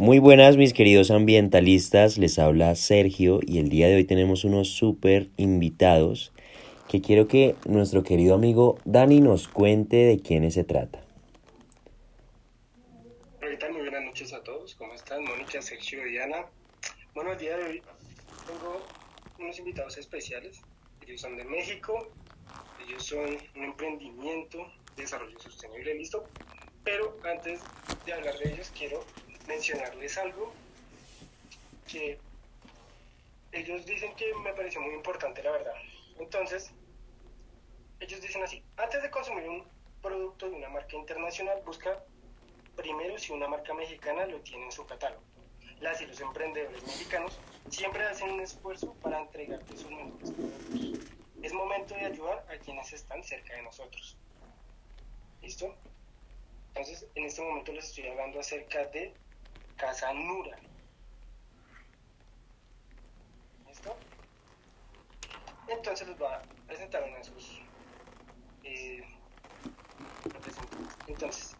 Muy buenas mis queridos ambientalistas, les habla Sergio y el día de hoy tenemos unos súper invitados que quiero que nuestro querido amigo Dani nos cuente de quiénes se trata. Ahorita muy buenas noches a todos, ¿cómo están? Mónica, Sergio y Diana. Bueno, el día de hoy tengo unos invitados especiales. Ellos son de México, ellos son un emprendimiento de desarrollo sostenible, listo. Pero antes de hablar de ellos, quiero mencionarles algo que ellos dicen que me pareció muy importante, la verdad. Entonces, ellos dicen así, antes de consumir un producto de una marca internacional, busca primero si una marca mexicana lo tiene en su catálogo. Las y los emprendedores mexicanos siempre hacen un esfuerzo para entregarte sus mejores productos. Es momento de ayudar a quienes están cerca de nosotros. ¿Listo? Entonces, en este momento les estoy hablando acerca de Casa Nura. ¿Listo? Entonces les voy a presentar uno de sus eh. Entonces,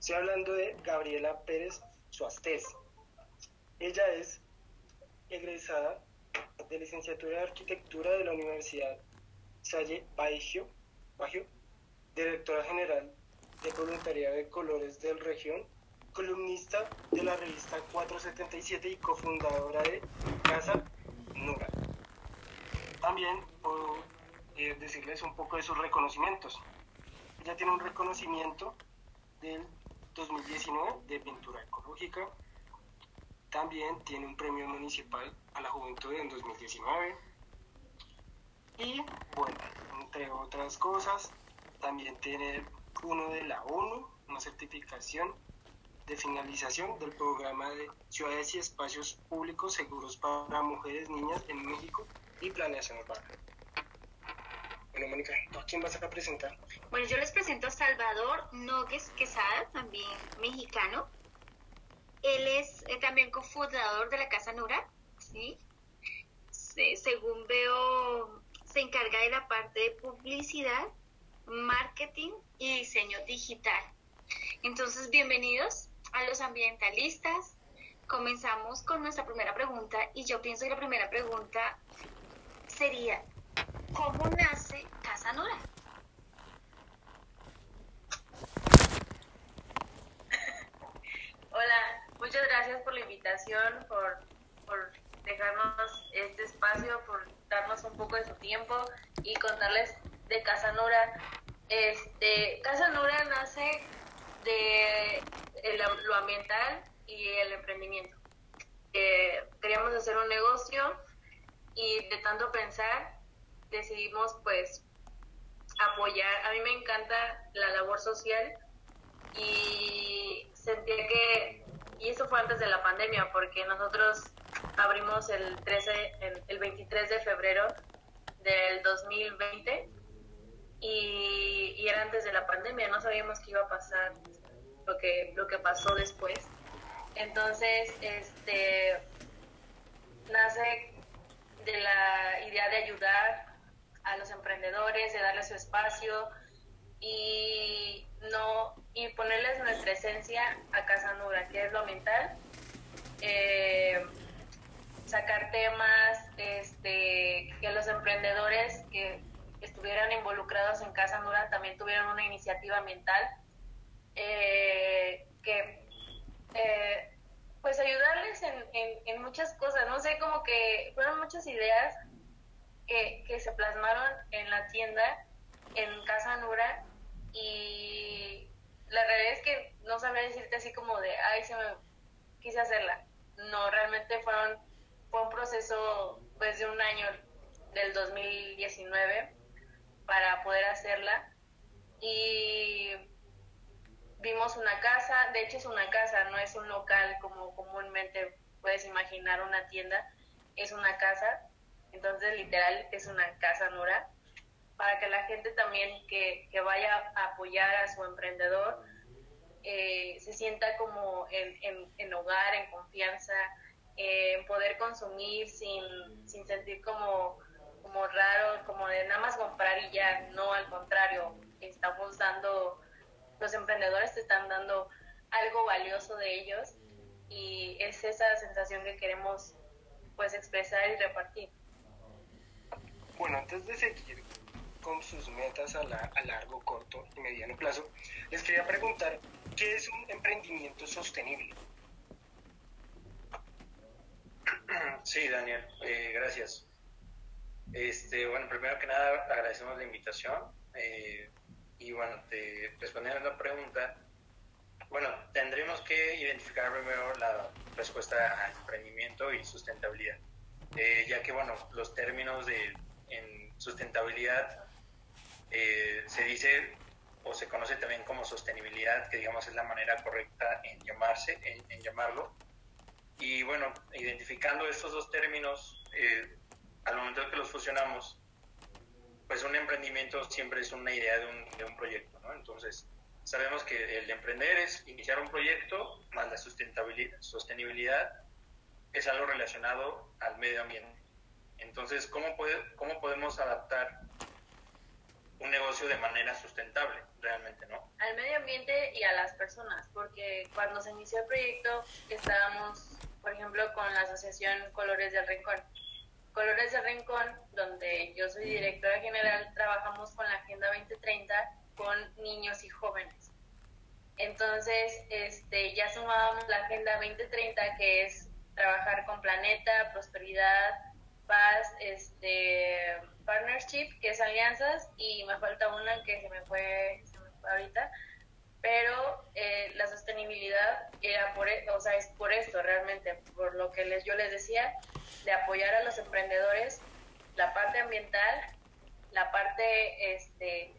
estoy hablando de Gabriela Pérez Suastés. Ella es egresada de licenciatura de arquitectura de la Universidad Salle Baigio, Baggio, directora general de voluntariado de colores del región columnista de la revista 477 y cofundadora de Casa Nura. También puedo eh, decirles un poco de sus reconocimientos. Ella tiene un reconocimiento del 2019 de pintura ecológica. También tiene un premio municipal a la juventud en 2019. Y bueno, entre otras cosas, también tiene uno de la ONU, una certificación de finalización del programa de Ciudades y Espacios Públicos Seguros para Mujeres, Niñas en México y Planeación Urbana. Bueno, Mónica, ¿a quién vas a presentar? Bueno, yo les presento a Salvador Nogues Quesada, también mexicano. Él es eh, también cofundador de la Casa Nura, ¿sí? Se, según veo, se encarga de la parte de publicidad, marketing y diseño digital. Entonces, bienvenidos a los ambientalistas. Comenzamos con nuestra primera pregunta y yo pienso que la primera pregunta sería, ¿cómo nace Casa Nora? Hola, muchas gracias por la invitación, por, por dejarnos este espacio, por darnos un poco de su tiempo y contarles de Casa Nora. Este, Casa Nora nace de lo ambiental y el emprendimiento. Eh, queríamos hacer un negocio y de tanto pensar decidimos pues apoyar. A mí me encanta la labor social y sentía que, y eso fue antes de la pandemia, porque nosotros abrimos el 13, el, el 23 de febrero del 2020 y, y, era antes de la pandemia, no sabíamos qué iba a pasar lo que, lo que pasó después. Entonces, este, nace de la idea de ayudar a los emprendedores, de darles su espacio y no y ponerles nuestra esencia a Casa Nura, que es lo mental, eh, sacar temas, este, que los emprendedores que estuvieran involucrados en Casa Nura también tuvieran una iniciativa ambiental eh, que eh, pues ayudarles en, en, muchas cosas, no sé, como que fueron muchas ideas que, que se plasmaron en la tienda, en Casa Nura, y la realidad es que no sabría decirte así como de, ay, se me quise hacerla. No, realmente fueron, fue un proceso pues de un año del 2019 para poder hacerla. Y vimos una casa, de hecho es una casa, no es un local como comúnmente puedes imaginar una tienda, es una casa, entonces literal es una casa Nura, para que la gente también que, que vaya a apoyar a su emprendedor eh, se sienta como en, en, en, hogar, en confianza, en poder consumir sin, sin sentir como, como raro, como de nada más comprar y ya, no al contrario, estamos dando los emprendedores te están dando algo valioso de ellos y es esa sensación que queremos pues expresar y repartir. Bueno, antes de seguir con sus metas a, largo, corto y mediano plazo, les quería preguntar, ¿qué es un emprendimiento sostenible? Sí, Daniel, eh, gracias. Este, bueno, primero que nada agradecemos la invitación eh, y bueno, te, respondiendo a la pregunta, bueno, tendremos que identificar primero la respuesta a emprendimiento y sustentabilidad, eh, ya que bueno, los términos de en sustentabilidad eh, se dice o se conoce también como sostenibilidad, que digamos es la manera correcta en llamarse, en, llamarlo. Y bueno, identificando estos dos términos, eh, al momento que los fusionamos, pues un emprendimiento siempre es una idea de un, de un proyecto, ¿no? Entonces, sabemos que el emprender es iniciar un proyecto, más la sustentabilidad, sostenibilidad es algo relacionado al medio ambiente. Entonces, ¿cómo, puede, ¿cómo podemos adaptar un negocio de manera sustentable realmente, no? Al medio ambiente y a las personas, porque cuando se inició el proyecto estábamos, por ejemplo, con la asociación Colores del Rincón. Colores del Rincón, donde yo soy directora general, trabajamos con la Agenda 2030 con niños y jóvenes. Entonces, este, ya sumábamos la Agenda 2030, que es trabajar con planeta, prosperidad, paz, este, partnership, que es alianzas, y me falta una que se me fue, se me fue ahorita, pero eh, la sostenibilidad era por, e, o sea, es por esto realmente, por lo que les, yo les decía, de apoyar a los emprendedores, la parte ambiental, la parte este,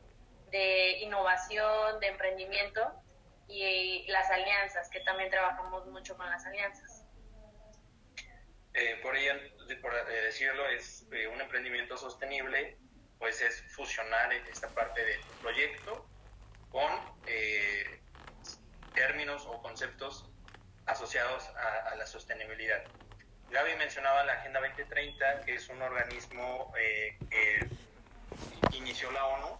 de innovación, de emprendimiento y las alianzas, que también trabajamos mucho con las alianzas. Eh, por ello, por eh, decirlo, es eh, un emprendimiento sostenible, pues es fusionar esta parte del proyecto con términos o conceptos asociados a, a, la sostenibilidad. Gaby mencionaba la Agenda 2030, que es un organismo que inició la ONU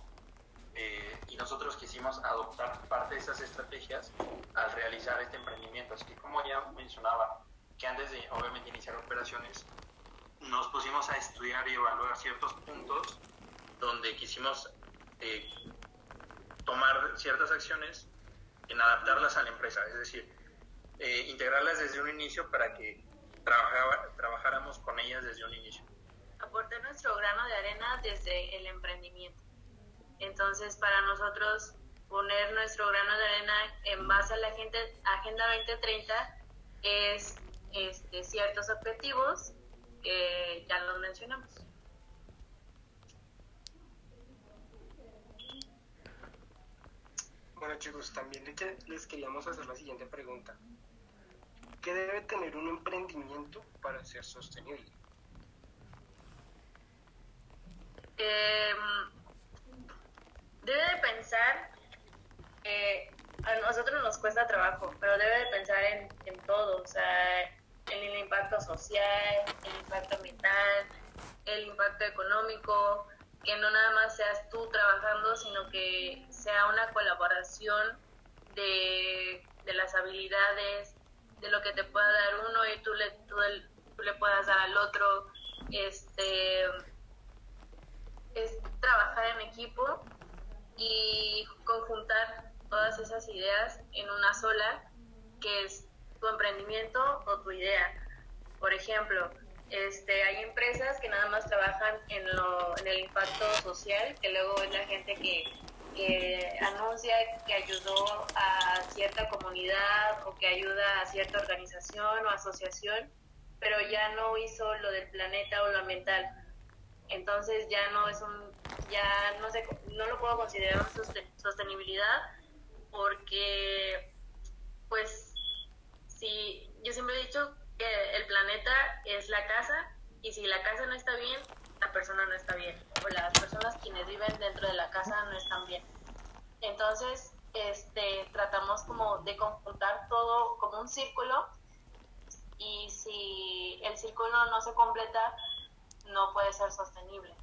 eh, y nosotros quisimos adoptar parte de esas estrategias al realizar este emprendimiento. Así que como ya mencionaba, que antes de obviamente iniciar operaciones, nos pusimos a estudiar y evaluar ciertos puntos donde quisimos eh, tomar ciertas acciones en adaptarlas a la empresa, es decir, eh, integrarlas desde un inicio para que trabajáramos con ellas desde un inicio. Aportar nuestro grano de arena desde el emprendimiento. Entonces, para nosotros poner nuestro grano de arena en base a la Agenda 2030 es este, ciertos objetivos que ya los mencionamos. Bueno chicos, también les queríamos hacer la siguiente pregunta. ¿Qué debe tener un emprendimiento para ser sostenible? Eh, debe de pensar, a nosotros nos cuesta trabajo, pero debe de pensar en, en todo, o sea, en el impacto social, el impacto ambiental, el impacto económico, que no nada más seas tú trabajando, sino que sea una colaboración de, de las habilidades, de lo que te pueda dar uno y tú le, tú, tú le puedas dar al otro. Este, es trabajar en equipo y conjuntar todas esas ideas en una sola, que es tu emprendimiento o tu idea. Por ejemplo, este, hay empresas que nada más trabajan en, lo, en el impacto social, que luego es la gente que, que anuncia que ayudó a cierta comunidad o que ayuda a cierta organización o asociación, pero ya no hizo lo del planeta o lo ambiental. Entonces ya no es un ya no sé, no lo puedo considerar sostenibilidad porque, pues, si yo siempre he dicho que el planeta es la casa y si la casa no está bien, la persona no está bien o las personas quienes viven dentro de la casa no están bien. Entonces, este, tratamos como de conjuntar todo como un círculo y si el círculo no se completa, no puede ser sostenible.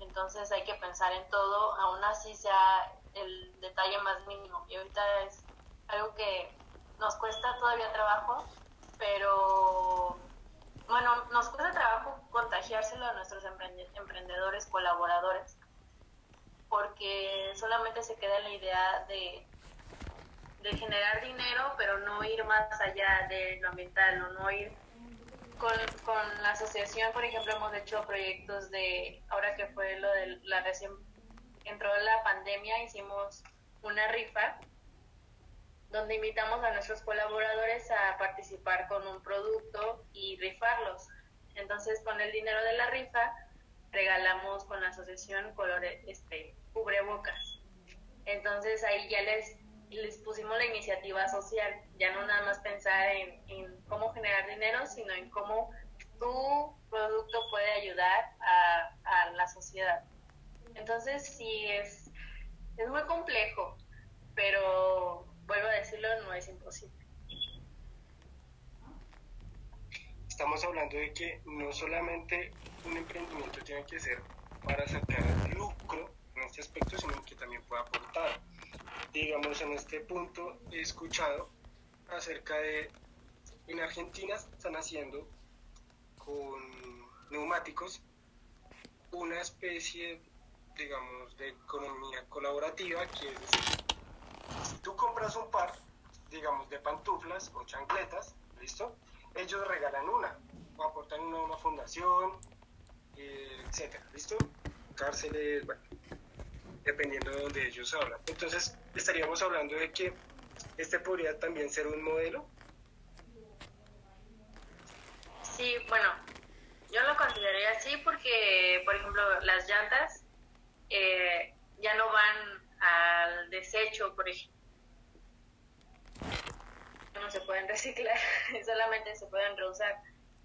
Entonces hay que pensar en todo, aún así sea el detalle más mínimo. Y ahorita es algo que nos cuesta todavía trabajo pero bueno, nos cuesta trabajo contagiárselo a nuestros emprendedores, colaboradores, porque solamente se queda la idea de, generar dinero, pero no ir más allá de lo ambiental, o no ir con, con la asociación, por ejemplo, hemos hecho proyectos de, ahora que fue lo de la recién, entró la pandemia, hicimos una rifa donde invitamos a nuestros colaboradores a participar con un producto y rifarlos. Entonces, con el dinero de la rifa, regalamos con la asociación colores, este, cubrebocas. Entonces, ahí ya les, les pusimos la iniciativa social, ya no nada más pensar en, en cómo generar dinero, sino en cómo tu producto puede ayudar a, a la sociedad. Entonces, sí, es, es muy complejo, pero vuelvo a decirlo, no es imposible. Estamos hablando de que no solamente un emprendimiento tiene que ser para sacar lucro en este aspecto, sino que también pueda aportar. Digamos, en este punto he escuchado acerca de, en Argentina están haciendo con neumáticos una especie, digamos, de economía colaborativa, que es decir, si tú compras un par, digamos, de pantuflas o chancletas, ¿listo? Ellos regalan una, o aportan una fundación, eh, etcétera, ¿listo? Cárceles, bueno, dependiendo de donde ellos hablan. Entonces, estaríamos hablando de que este podría también ser un modelo. Sí, bueno, yo lo consideraría así porque, por ejemplo, las llantas eh, ya no van al desecho, por ejemplo, no se pueden reciclar, solamente se pueden reusar.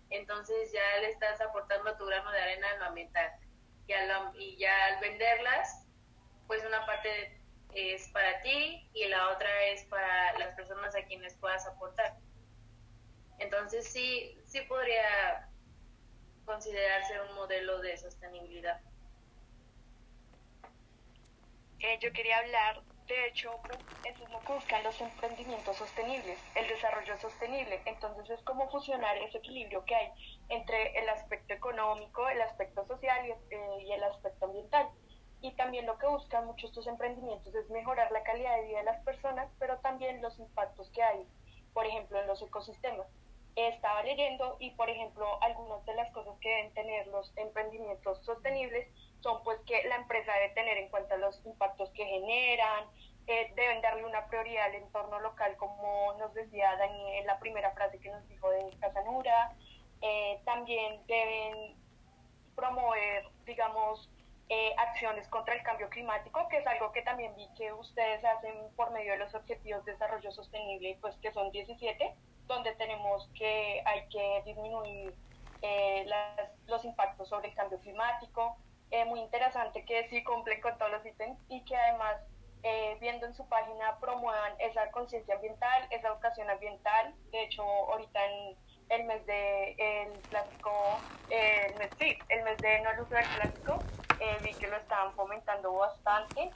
Entonces ya le estás aportando tu grano de arena en lo ambiental. Y, y ya al venderlas, pues una parte es para ti y la otra es para las personas a quienes puedas aportar. Entonces sí, sí podría considerarse un modelo de sostenibilidad. Eh, yo quería hablar, de hecho, es lo que buscan los emprendimientos sostenibles, el desarrollo sostenible. Entonces es como fusionar ese equilibrio que hay entre el aspecto económico, el aspecto social y, eh, y el aspecto ambiental. Y también lo que buscan muchos estos emprendimientos es mejorar la calidad de vida de las personas, pero también los impactos que hay, por ejemplo, en los ecosistemas estaba leyendo y, por ejemplo, algunas de las cosas que deben tener los emprendimientos sostenibles son pues que la empresa debe tener en cuenta los impactos que generan, eh, deben darle una prioridad al entorno local, como nos decía Dani en la primera frase que nos dijo de Casanura, eh, también deben promover, digamos, eh, acciones contra el cambio climático, que es algo que también vi que ustedes hacen por medio de los Objetivos de Desarrollo Sostenible, pues que son 17, donde tenemos que hay que disminuir los impactos sobre el cambio climático, eh, muy interesante que sí cumplen con todos los ítems y que además eh, viendo en su página promuevan esa conciencia ambiental, esa educación ambiental. De hecho, ahorita en el mes de el plástico, el mes, sí, el mes de no uso del plástico, eh, vi que lo estaban fomentando bastante.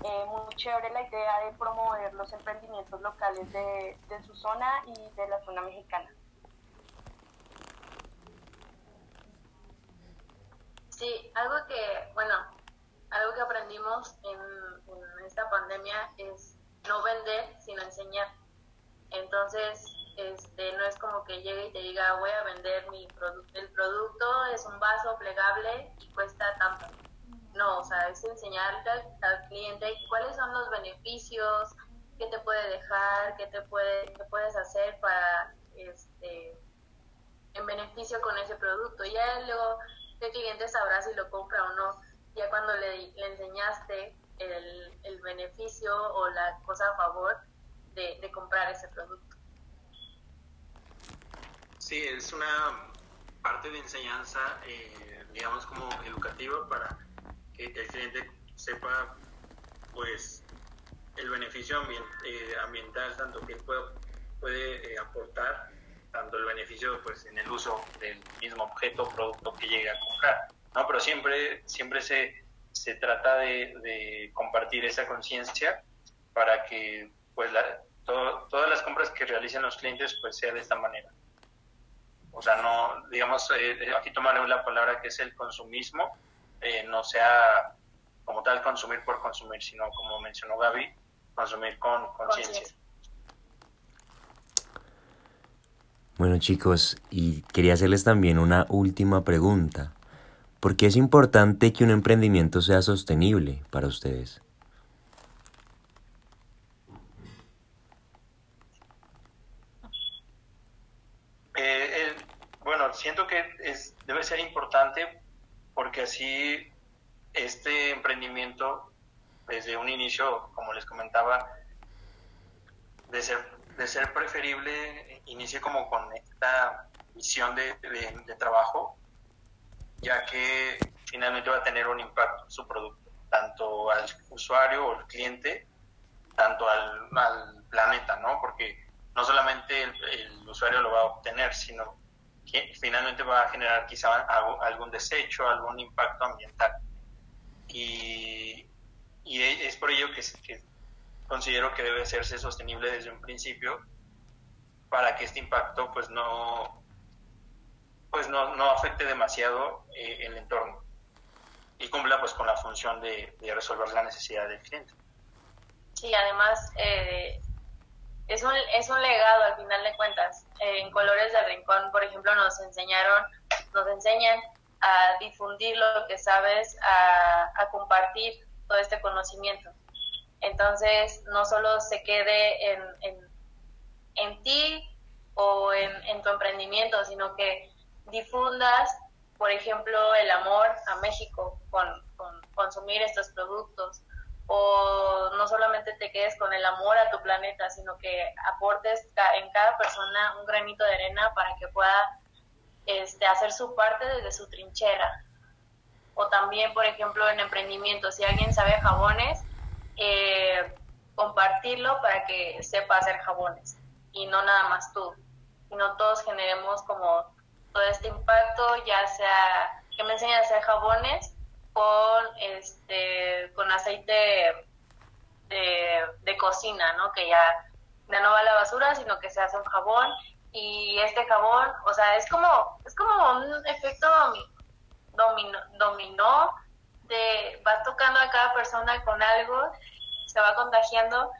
muy chévere la idea de promover los emprendimientos locales de, de su zona y de la zona mexicana. Sí, algo que, bueno, algo que aprendimos en, esta pandemia es no vender, sino enseñar. Entonces, este, no es como que llegue y te diga, voy a vender mi. El producto es un vaso plegable y cuesta tanto. No, o sea, es enseñarle al, cliente cuáles son los beneficios, qué te puede dejar, qué te puede, qué puedes hacer para, este, en beneficio con ese producto. Ya luego el cliente sabrá si lo compra o no. Ya cuando le, enseñaste el, beneficio o la cosa a favor de, de comprar ese producto. Sí, es una parte de enseñanza, eh, digamos, como educativa para que el cliente sepa, pues, el beneficio eh, ambiental, tanto que puede, puede eh, aportar tanto el beneficio pues en el uso del mismo objeto o producto que llegue a comprar. ¿no? Pero siempre, siempre se, se trata de, compartir esa conciencia para que pues todas las compras que realicen los clientes pues sea de esta manera. O sea, no, digamos, eh, eh, aquí tomaré la palabra que es el consumismo, eh, no sea como tal consumir por consumir, sino como mencionó Gaby, consumir con conciencia. Bueno chicos, y quería hacerles también una última pregunta. ¿Por qué es importante que un emprendimiento sea sostenible para ustedes? Eh, bueno, siento que es, debe ser importante porque así este emprendimiento, desde un inicio, como les comentaba, de ser, de ser preferible, inicie como con esta visión de, trabajo, ya que finalmente va a tener un impacto en su producto, tanto al usuario o al cliente, tanto al, al planeta, ¿no? Porque no solamente el, el, usuario lo va a obtener, sino que finalmente va a generar quizá algún desecho, algún impacto ambiental. Y, y es por ello que, considero que debe hacerse sostenible desde un principio para que este impacto pues no pues no, no afecte demasiado eh, el entorno y cumpla pues con la función de, resolver la necesidad del cliente. Sí, además eh, es, un, es un legado al final de cuentas. en Colores del Rincón, por ejemplo, nos enseñaron, nos enseñan a difundir lo que sabes, a, compartir todo este conocimiento. Entonces, no solo se quede en, en, ti o en, tu emprendimiento, sino que difundas, por ejemplo, el amor a México con, con consumir estos productos, o no solamente te quedes con el amor a tu planeta, sino que aportes en cada persona un granito de arena para que pueda este, hacer su parte desde su trinchera. O también, por ejemplo, en emprendimiento, si alguien sabe jabones, eh, compartirlo para que sepa hacer jabones y no nada más tú, sino todos generemos como todo este impacto, ya sea que me enseñen a hacer jabones con este con aceite de, de cocina, ¿no? Que ya, ya no va a la basura, sino que se hace un jabón y este jabón, o sea, es como, es como un efecto dominó, dominó de vas tocando a cada persona con algo, se va contagiando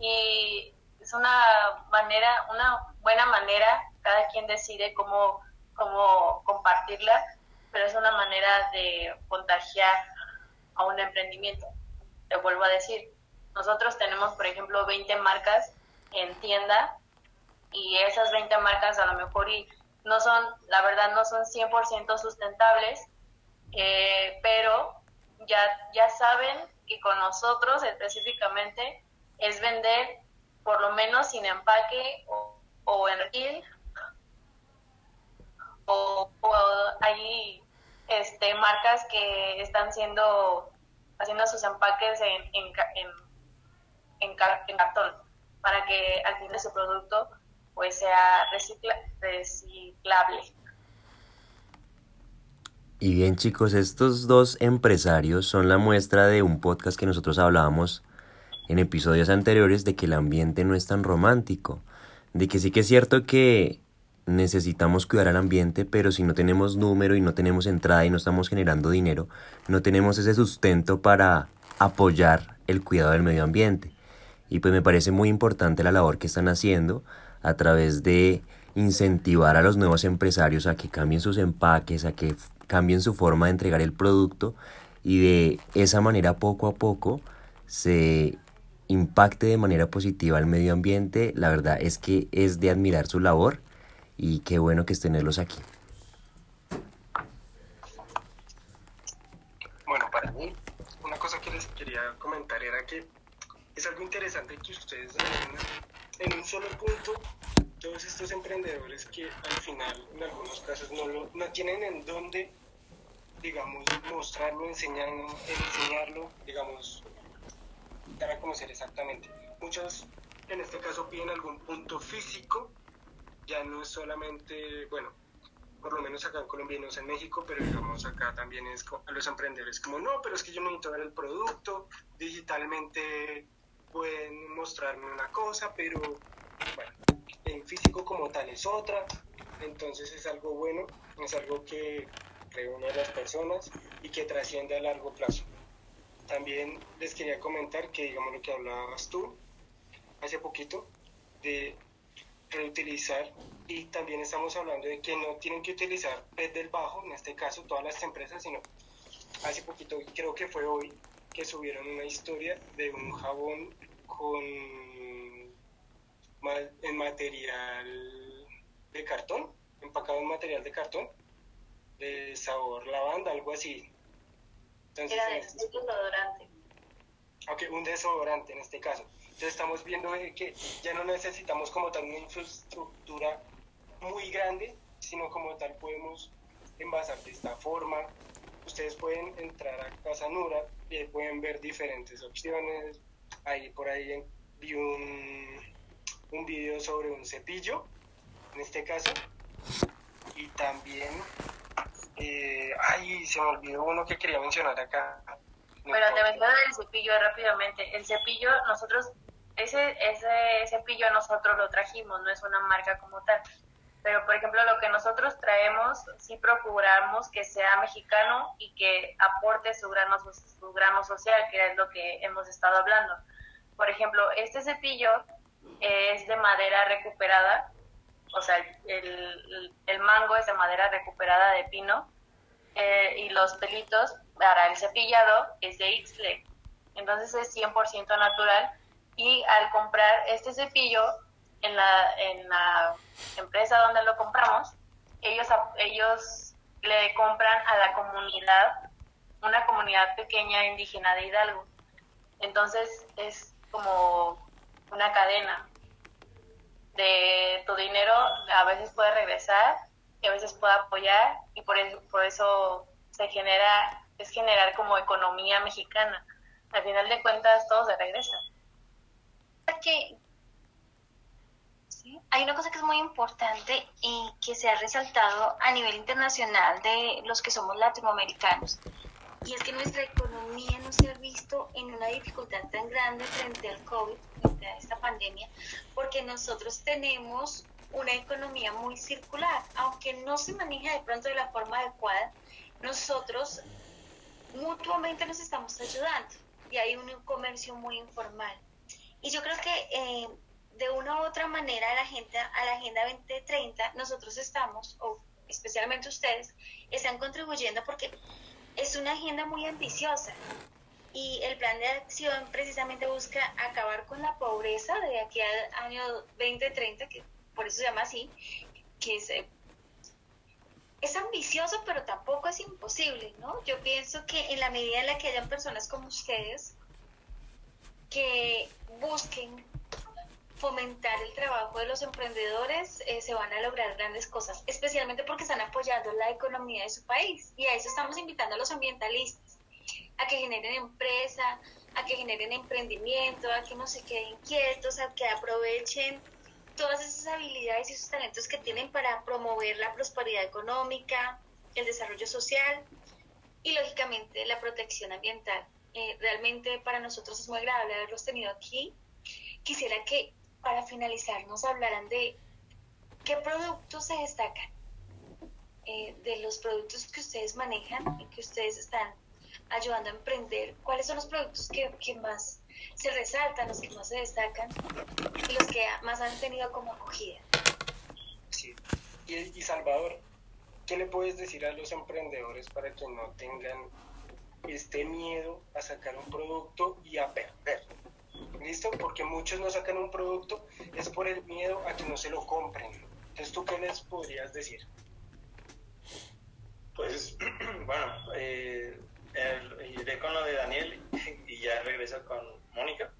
y es una manera, una buena manera, cada quien decide cómo, cómo compartirla, pero es una manera de contagiar a un emprendimiento. Te vuelvo a decir, nosotros tenemos, por ejemplo, 20 marcas en tienda y esas 20 marcas a lo mejor y no son, la verdad no son 100% sustentables, eh, pero ya, ya saben que con nosotros específicamente es vender por lo menos sin empaque o, en retail o, hay este, marcas que están siendo haciendo sus empaques en, en, en, en cartón para que al fin de su producto pues sea reciclable. Y bien chicos, estos dos empresarios son la muestra de un podcast que nosotros hablábamos en episodios anteriores de que el ambiente no es tan romántico, de que sí que es cierto que necesitamos cuidar al ambiente, pero si no tenemos número y no tenemos entrada y no estamos generando dinero, no tenemos ese sustento para apoyar el cuidado del medio ambiente. Y pues me parece muy importante la labor que están haciendo a través de incentivar a los nuevos empresarios a que cambien sus empaques, a que cambien su forma de entregar el producto y de esa manera poco a poco se impacte de manera positiva al medio ambiente. La verdad es que es de admirar su labor y qué bueno que tenerlos aquí. Bueno, para mí, una cosa que les quería comentar era que es algo interesante que ustedes en un solo punto todos estos emprendedores que al final en algunos casos no, lo, no tienen en dónde, digamos, mostrarlo, enseñarlo, enseñarlo, digamos, dar a conocer exactamente. Muchos en este caso piden algún punto físico, ya no es solamente, bueno, por lo menos acá en Colombia no es en México, pero digamos acá también es a los emprendedores como, no, pero es que yo necesito ver el producto, digitalmente pueden mostrarme una cosa, pero en físico como tal es otra. entonces es algo bueno, es algo que reúne a las personas y que trasciende a largo plazo. También les quería comentar que, digamos, lo que hablabas tú hace poquito, de reutilizar y también estamos hablando de que no tienen que utilizar PET del bajo, en este caso todas las empresas, sino hace poquito, creo que fue hoy, que subieron una historia de un jabón con en material de cartón, empacado en material de cartón, de sabor lavanda, algo así. Entonces, Era de, desodorante. Ok, un desodorante en este caso. Entonces estamos viendo que ya no necesitamos como tal una infraestructura muy grande, sino como tal podemos envasar de esta forma. Ustedes pueden entrar a Casa Nura y pueden ver diferentes opciones. Ahí por ahí vi un, un video sobre un cepillo, en este caso. Y también, eh, ay, se me olvidó uno que quería mencionar acá. Pero te menciono el cepillo rápidamente. El cepillo, nosotros ese, ese cepillo nosotros lo trajimos, no es una marca como tal. Pero, por ejemplo, lo que nosotros traemos, sí procuramos que sea mexicano y que aporte su grano, su grano social, que es lo que hemos estado hablando. Por ejemplo, este cepillo es de madera recuperada, o sea, el, el mango es de madera recuperada de pino eh, y los pelitos para el cepillado es de Ixtle. Entonces es 100% natural y al comprar este cepillo en la, en la empresa donde lo compramos, ellos, ellos le compran a la comunidad, una comunidad pequeña indígena de Hidalgo. Entonces es como una cadena de tu dinero, a veces puede regresar y a veces puede apoyar y por eso, por eso se genera, es generar como economía mexicana. Al final de cuentas todo se regresa hay una cosa que es muy importante y que se ha resaltado a nivel internacional de los que somos latinoamericanos, y es que nuestra economía no se ha visto en una dificultad tan grande frente al COVID, frente a esta pandemia, porque nosotros tenemos una economía muy circular, aunque no se maneja de pronto de la forma adecuada, nosotros mutuamente nos estamos ayudando y hay un comercio muy informal. Y yo creo que eh, de una u otra manera a la, agenda, a la Agenda 2030 nosotros estamos, o especialmente ustedes, están contribuyendo porque es una agenda muy ambiciosa y el plan de acción precisamente busca acabar con la pobreza de aquí al año 2030, que por eso se llama así, que es, eh, es ambicioso pero tampoco es imposible, ¿no? Yo pienso que en la medida en la que hayan personas como ustedes que busquen fomentar el trabajo de los emprendedores, eh, se van a lograr grandes cosas, especialmente porque están apoyando la economía de su país. Y a eso estamos invitando a los ambientalistas, a que generen empresa, a que generen emprendimiento, a que no se queden quietos, a que aprovechen todas esas habilidades y esos talentos que tienen para promover la prosperidad económica, el desarrollo social y, lógicamente, la protección ambiental. Eh, realmente para nosotros es muy agradable haberlos tenido aquí. Quisiera que para finalizar nos hablaran de qué productos se destacan, eh, de los productos que ustedes manejan y que ustedes están ayudando a emprender, cuáles son los productos que, que más se resaltan, los que más se destacan y los que más han tenido como acogida. Sí. Y, y Salvador, ¿qué le puedes decir a los emprendedores para que no tengan este miedo a sacar un producto y a perder. ¿Listo? Porque muchos no sacan un producto es por el miedo a que no se lo compren. Entonces, ¿tú qué les podrías decir? Pues, bueno, eh, iré con lo de Daniel y ya regreso con Mónica.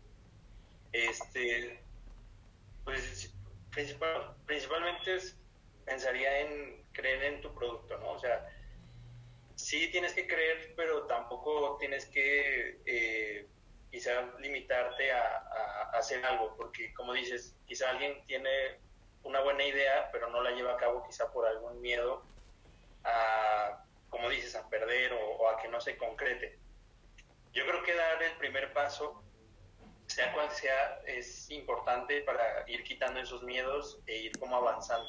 Este, pues, principalmente pensaría en creer en tu producto, ¿no? O sea, sí tienes que creer, pero tampoco tienes que eh, limitarte a, hacer algo, porque como dices, quizá alguien tiene una buena idea, pero no la lleva a cabo quizá por algún miedo a, como dices, a perder o, a que no se concrete. Yo creo que dar el primer paso, sea cual sea, es importante para ir quitando esos miedos e ir como avanzando.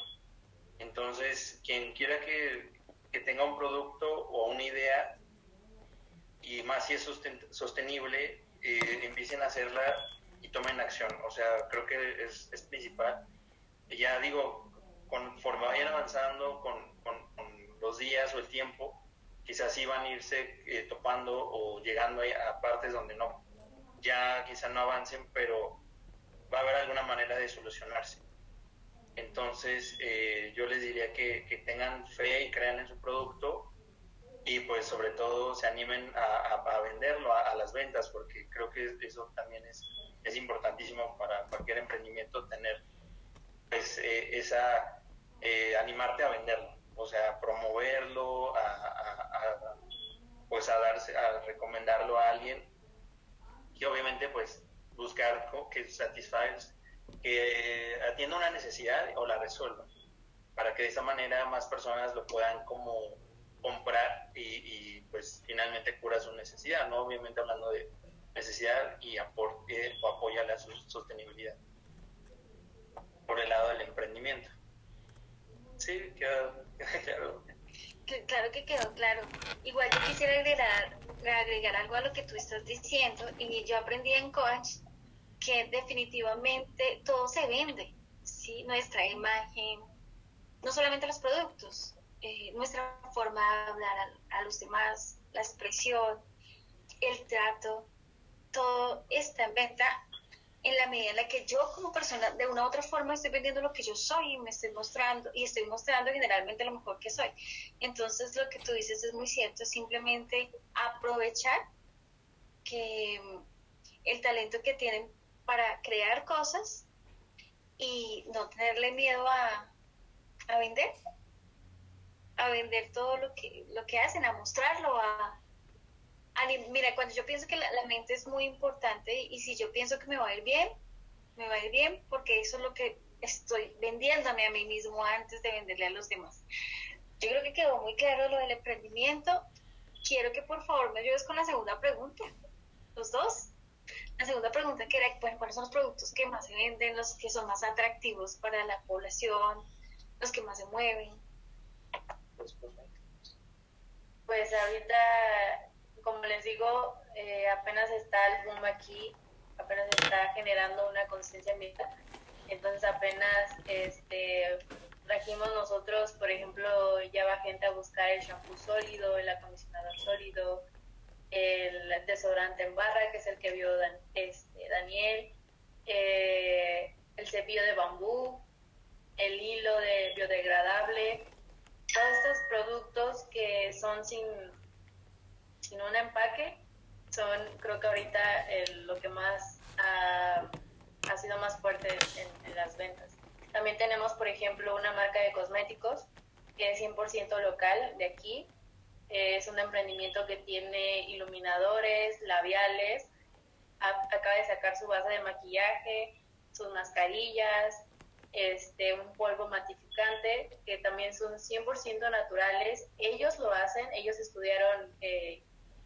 Entonces, quien quiera que, que tenga un producto o una idea, y más si es sostenible, eh, empiecen a hacerla y tomen acción. O sea, creo que es, es principal. Ya digo, conforme vayan avanzando con, con, los días o el tiempo, quizás iban a irse eh, topando o llegando a partes donde no, ya quizás no avancen, pero va a haber alguna manera de solucionarse. Entonces, eh, yo les diría que, que, tengan fe y crean en su producto y pues sobre todo se animen a, venderlo, a, las ventas, porque creo que eso también es, es importantísimo para cualquier emprendimiento tener pues eh, esa, eh, animarte a venderlo, o sea, promoverlo, a, pues a darse, a recomendarlo a alguien. Y obviamente pues buscar que satisfaga que atienda una necesidad o la resuelva, para que de esa manera más personas lo puedan como comprar y, pues finalmente cura su necesidad, ¿no? Obviamente hablando de necesidad y aporte o apoya la sostenibilidad por el lado del emprendimiento. Sí, quedó, claro. Claro que quedó claro. Igual yo quisiera agregar, agregar algo a lo que tú estás diciendo y yo aprendí en Coach que definitivamente todo se vende, ¿sí? Nuestra imagen, no solamente los productos, eh, nuestra forma de hablar a, los demás, la expresión, el trato, todo está en venta en la medida en la que yo como persona de una u otra forma estoy vendiendo lo que yo soy y me estoy mostrando y estoy mostrando generalmente lo mejor que soy. Entonces lo que tú dices es muy cierto, simplemente aprovechar que el talento que tienen para crear cosas y no tenerle miedo a, vender, a vender todo lo que, lo que hacen, a mostrarlo, a, mira, cuando yo pienso que la, mente es muy importante y si yo pienso que me va a ir bien, me va a ir bien porque eso es lo que estoy vendiéndome a mí mismo antes de venderle a los demás. Yo creo que quedó muy claro lo del emprendimiento. Quiero que por favor me ayudes con la segunda pregunta. Los dos. La segunda pregunta que era, bueno, ¿cuáles son los productos que más se venden, los que son más atractivos para la población, los que más se mueven? Pues ahorita, como les digo, eh, apenas está el boom aquí, apenas está generando una conciencia ambiental. Entonces apenas este, trajimos nosotros, por ejemplo, ya va gente a buscar el shampoo sólido, el acondicionador sólido, el desodorante en barra, que es el que vio este, Daniel, eh, el cepillo de bambú, el hilo de biodegradable, todos estos productos que son sin, sin un empaque, son creo que ahorita lo que más ha, sido más fuerte en, en las ventas. También tenemos, por ejemplo, una marca de cosméticos que es 100% local de aquí, es un emprendimiento que tiene iluminadores, labiales, acaba de sacar su base de maquillaje, sus mascarillas, este, un polvo matificante, que también son 100% naturales. Ellos lo hacen, ellos estudiaron eh,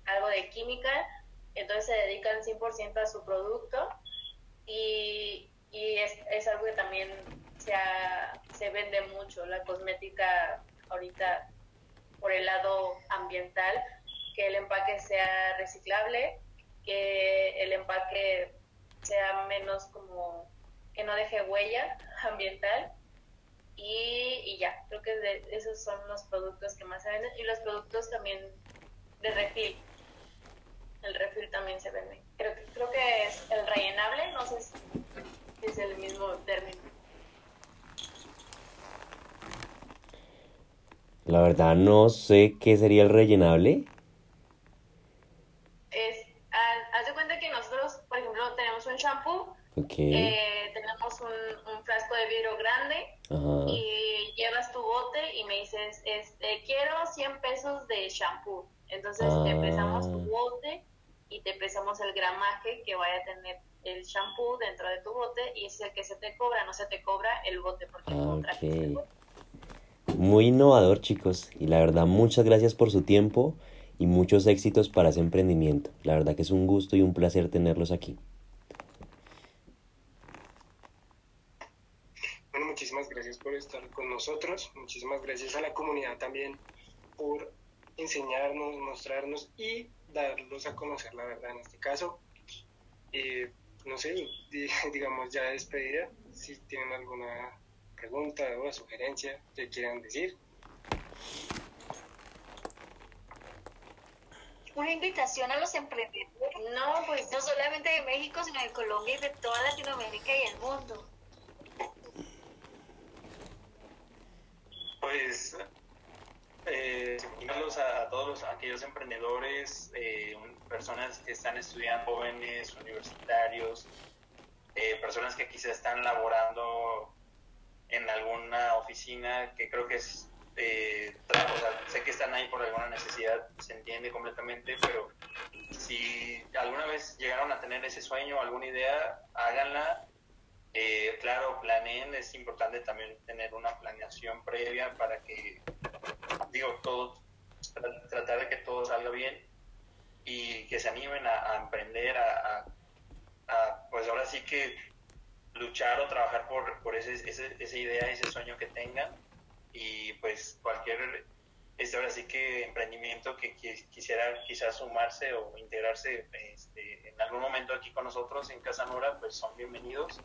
algo de química, entonces se dedican 100% a su producto y, y es, algo que también se, se vende mucho. La cosmética ahorita por el lado ambiental, que el empaque sea reciclable, que el empaque sea menos como que no deje huella ambiental y, ya, creo que esos son los productos que más se venden y los productos también de refil. El refil también se vende. Creo, creo que es el rellenable, no sé si es el mismo término. La verdad no sé qué sería el rellenable. Es, haz de cuenta que nosotros, por ejemplo, tenemos un shampoo, eh, tenemos un, frasco de vidrio grande y llevas tu bote y me dices, este, quiero 100 pesos de shampoo. Entonces te pesamos tu ah. bote y te pesamos el gramaje que vaya a tener el shampoo dentro de tu bote y es el que se te cobra, no se te cobra el bote porque no el bote. Muy innovador, chicos. Y la verdad, muchas gracias por su tiempo y muchos éxitos para ese emprendimiento. La verdad que es un gusto y un placer tenerlos aquí. Bueno, muchísimas gracias por estar con nosotros. Muchísimas gracias a también por enseñarnos, mostrarnos y darlos a conocer la verdad en este caso. Eh, no sé, digamos ya despedida, si tienen alguna pregunta o sugerencia que quieran decir. Una invitación a los emprendedores. No, pues no solamente de México, sino de Colombia y de toda Latinoamérica y el mundo. Pues eh, a, todos los, aquellos emprendedores, eh, personas que están estudiando, jóvenes, universitarios, eh, personas que quizás están laborando en alguna oficina, que creo que es, eh, sé que están ahí por alguna necesidad, se entiende completamente, pero si alguna vez llegaron a tener ese sueño, alguna idea, háganla. Eh, claro, planeen, es importante también tener una planeación previa para que, digo, todo, tratar de que todo salga bien y que se animen a, emprender, a, pues ahora sí que luchar o trabajar por, por ese, ese, esa idea, ese sueño que tengan y pues cualquier, este, ahora sí que emprendimiento que, quisiera quizás sumarse o integrarse este, en algún momento aquí con nosotros en Casa Nora, pues son bienvenidos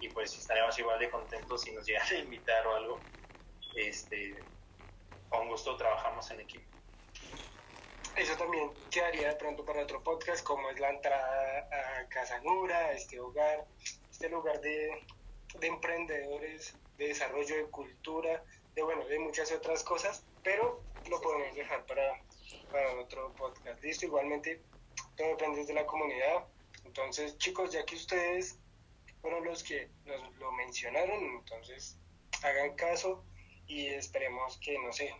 y pues estaremos igual de contentos si nos llegan a invitar o algo. Este, con gusto trabajamos en equipo. Eso también quedaría de pronto para otro podcast, como es la entrada a Casa Nura, este hogar, este lugar de, de emprendedores, de desarrollo de cultura, de bueno, de muchas otras cosas, pero lo podemos dejar para, para otro podcast. Listo, igualmente, todo depende de la comunidad. Entonces, chicos, ya que ustedes fueron los que nos lo mencionaron, entonces hagan caso y esperemos que, no sé,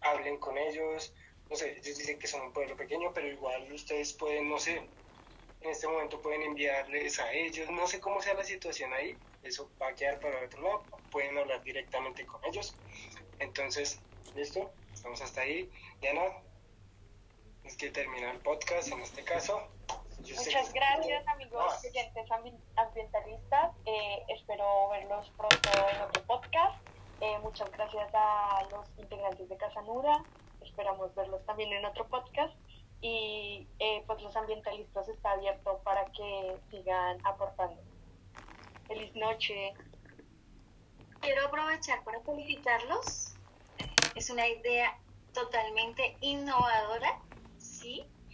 hablen con ellos, no sé, ellos dicen que son un pueblo pequeño, pero igual ustedes pueden, no sé, en este momento pueden enviarles a ellos, no sé cómo sea la situación ahí, eso va a quedar para otro lado, pueden hablar directamente con ellos. Entonces, listo, estamos hasta ahí. Diana, es que termina el podcast en este caso. Muchas gracias, amigos oyentes ambientalistas. Eh, espero verlos pronto en otro podcast. Eh, muchas gracias a los integrantes de Casanura esperamos verlos también en otro podcast y eh, pues los ambientalistas está abierto para que sigan aportando. Feliz noche. Quiero aprovechar para felicitarlos. Es una idea totalmente innovadora, ¿sí?